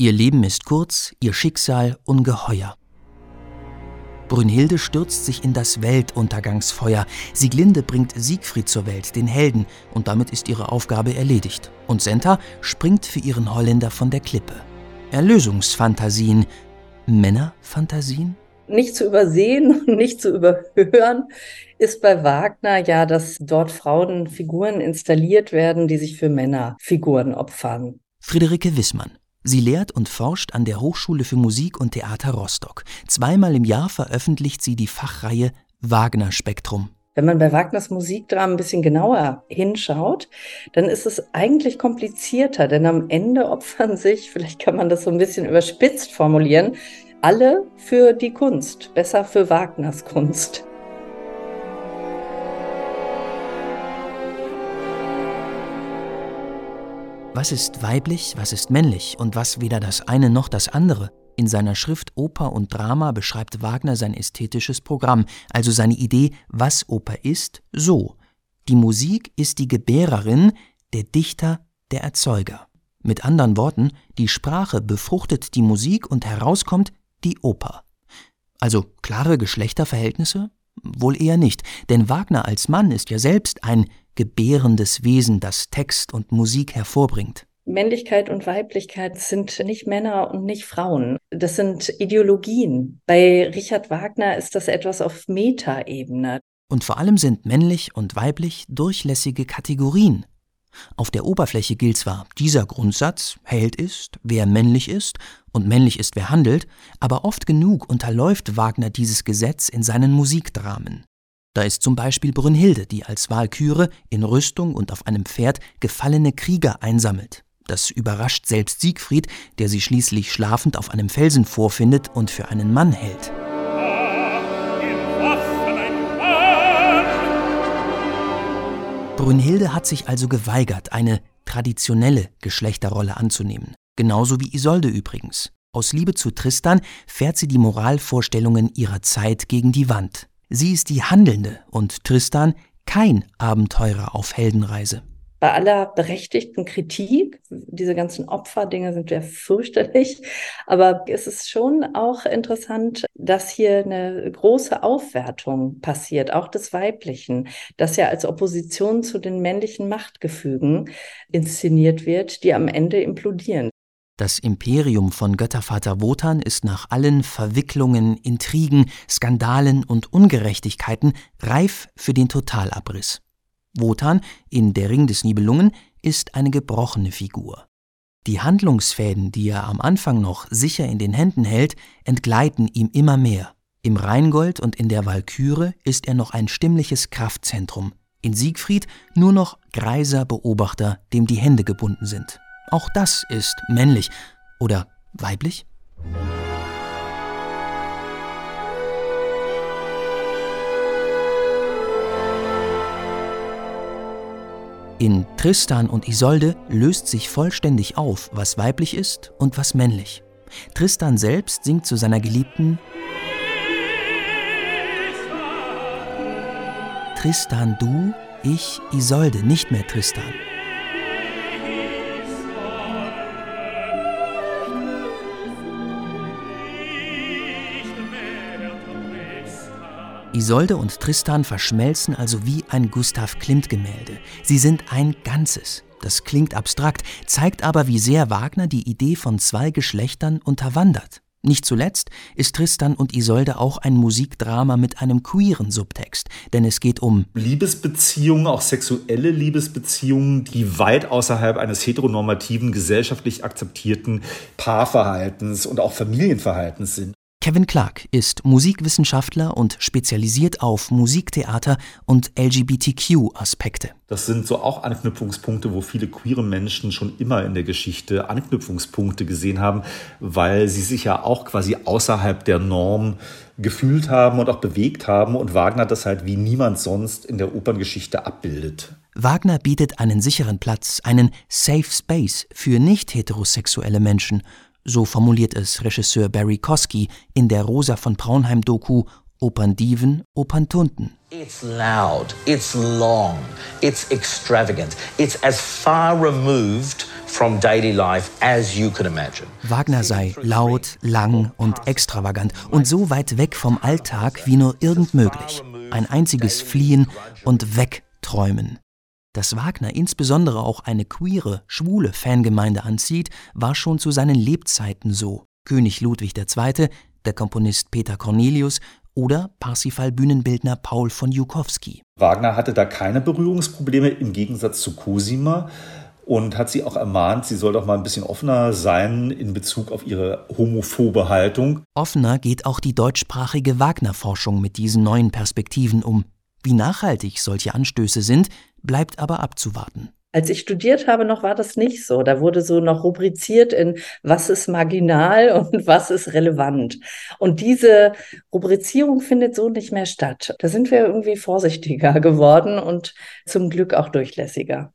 Ihr Leben ist kurz, ihr Schicksal ungeheuer. Brünnhilde stürzt sich in das Weltuntergangsfeuer. Sieglinde bringt Siegfried zur Welt, den Helden, und damit ist ihre Aufgabe erledigt. Und Senta springt für ihren Holländer von der Klippe. Erlösungsfantasien. Männerfantasien? Nicht zu übersehen und nicht zu überhören ist bei Wagner ja, dass dort Frauenfiguren installiert werden, die sich für Männerfiguren opfern. Friederike Wissmann. Sie lehrt und forscht an der Hochschule für Musik und Theater Rostock. Zweimal im Jahr veröffentlicht sie die Fachreihe Wagner Spektrum. Wenn man bei Wagners Musikdramen ein bisschen genauer hinschaut, dann ist es eigentlich komplizierter, denn am Ende opfern sich, vielleicht kann man das so ein bisschen überspitzt formulieren, alle für die Kunst, besser für Wagners Kunst. Was ist weiblich, was ist männlich und was weder das eine noch das andere? In seiner Schrift Oper und Drama beschreibt Wagner sein ästhetisches Programm, also seine Idee, was Oper ist, so. Die Musik ist die Gebärerin, der Dichter der Erzeuger. Mit anderen Worten, die Sprache befruchtet die Musik und herauskommt die Oper. Also klare Geschlechterverhältnisse? Wohl eher nicht, denn Wagner als Mann ist ja selbst ein gebärendes Wesen, das Text und Musik hervorbringt. Männlichkeit und Weiblichkeit sind nicht Männer und nicht Frauen. Das sind Ideologien. Bei Richard Wagner ist das etwas auf Metaebene. Und vor allem sind männlich und weiblich durchlässige Kategorien. Auf der Oberfläche gilt zwar, dieser Grundsatz, Held ist, wer männlich ist, und männlich ist, wer handelt, aber oft genug unterläuft Wagner dieses Gesetz in seinen Musikdramen. Da ist zum Beispiel Brünnhilde, die als Walküre in Rüstung und auf einem Pferd gefallene Krieger einsammelt. Das überrascht selbst Siegfried, der sie schließlich schlafend auf einem Felsen vorfindet und für einen Mann hält. Brünnhilde hat sich also geweigert, eine traditionelle Geschlechterrolle anzunehmen. Genauso wie Isolde übrigens. Aus Liebe zu Tristan fährt sie die Moralvorstellungen ihrer Zeit gegen die Wand. Sie ist die Handelnde und Tristan kein Abenteurer auf Heldenreise. Bei aller berechtigten Kritik, diese ganzen Opferdinge sind ja fürchterlich, aber es ist schon auch interessant, dass hier eine große Aufwertung passiert, auch des Weiblichen, das ja als Opposition zu den männlichen Machtgefügen inszeniert wird, die am Ende implodieren. Das Imperium von Göttervater Wotan ist nach allen Verwicklungen, Intrigen, Skandalen und Ungerechtigkeiten reif für den Totalabriss. Wotan in Der Ring des Nibelungen ist eine gebrochene Figur. Die Handlungsfäden, die er am Anfang noch sicher in den Händen hält, entgleiten ihm immer mehr. Im Rheingold und in der Walküre ist er noch ein stimmliches Kraftzentrum, in Siegfried nur noch greiser Beobachter, dem die Hände gebunden sind. Auch das ist männlich oder weiblich? In Tristan und Isolde löst sich vollständig auf, was weiblich ist und was männlich. Tristan selbst singt zu seiner Geliebten Tristan du, ich Isolde, nicht mehr Tristan. Isolde und Tristan verschmelzen also wie ein Gustav Klimt-Gemälde. Sie sind ein Ganzes. Das klingt abstrakt, zeigt aber, wie sehr Wagner die Idee von zwei Geschlechtern unterwandert. Nicht zuletzt ist Tristan und Isolde auch ein Musikdrama mit einem queeren Subtext, denn es geht um Liebesbeziehungen, auch sexuelle Liebesbeziehungen, die weit außerhalb eines heteronormativen, gesellschaftlich akzeptierten Paarverhaltens und auch Familienverhaltens sind. Kevin Clark ist Musikwissenschaftler und spezialisiert auf Musiktheater und LGBTQ-Aspekte. Das sind so auch Anknüpfungspunkte, wo viele queere Menschen schon immer in der Geschichte Anknüpfungspunkte gesehen haben, weil sie sich ja auch quasi außerhalb der Norm gefühlt haben und auch bewegt haben und Wagner das halt wie niemand sonst in der Operngeschichte abbildet. Wagner bietet einen sicheren Platz, einen Safe Space für nicht heterosexuelle Menschen so formuliert es Regisseur Barry Kosky in der Rosa von Braunheim-Doku Operndiven, Operntunten. It's loud, it's long, it's extravagant, it's as far removed from daily life as you could imagine. Wagner sei laut, lang und extravagant und so weit weg vom Alltag wie nur irgend möglich. Ein einziges Fliehen und Wegträumen. Dass Wagner insbesondere auch eine queere, schwule Fangemeinde anzieht, war schon zu seinen Lebzeiten so. König Ludwig II., der Komponist Peter Cornelius oder Parsifal-Bühnenbildner Paul von Jukowski. Wagner hatte da keine Berührungsprobleme im Gegensatz zu Cosima und hat sie auch ermahnt, sie soll doch mal ein bisschen offener sein in Bezug auf ihre homophobe Haltung. Offener geht auch die deutschsprachige Wagner-Forschung mit diesen neuen Perspektiven um. Wie nachhaltig solche Anstöße sind, bleibt aber abzuwarten. Als ich studiert habe, noch war das nicht so. Da wurde so noch rubriziert in was ist marginal und was ist relevant. Und diese Rubrizierung findet so nicht mehr statt. Da sind wir irgendwie vorsichtiger geworden und zum Glück auch durchlässiger.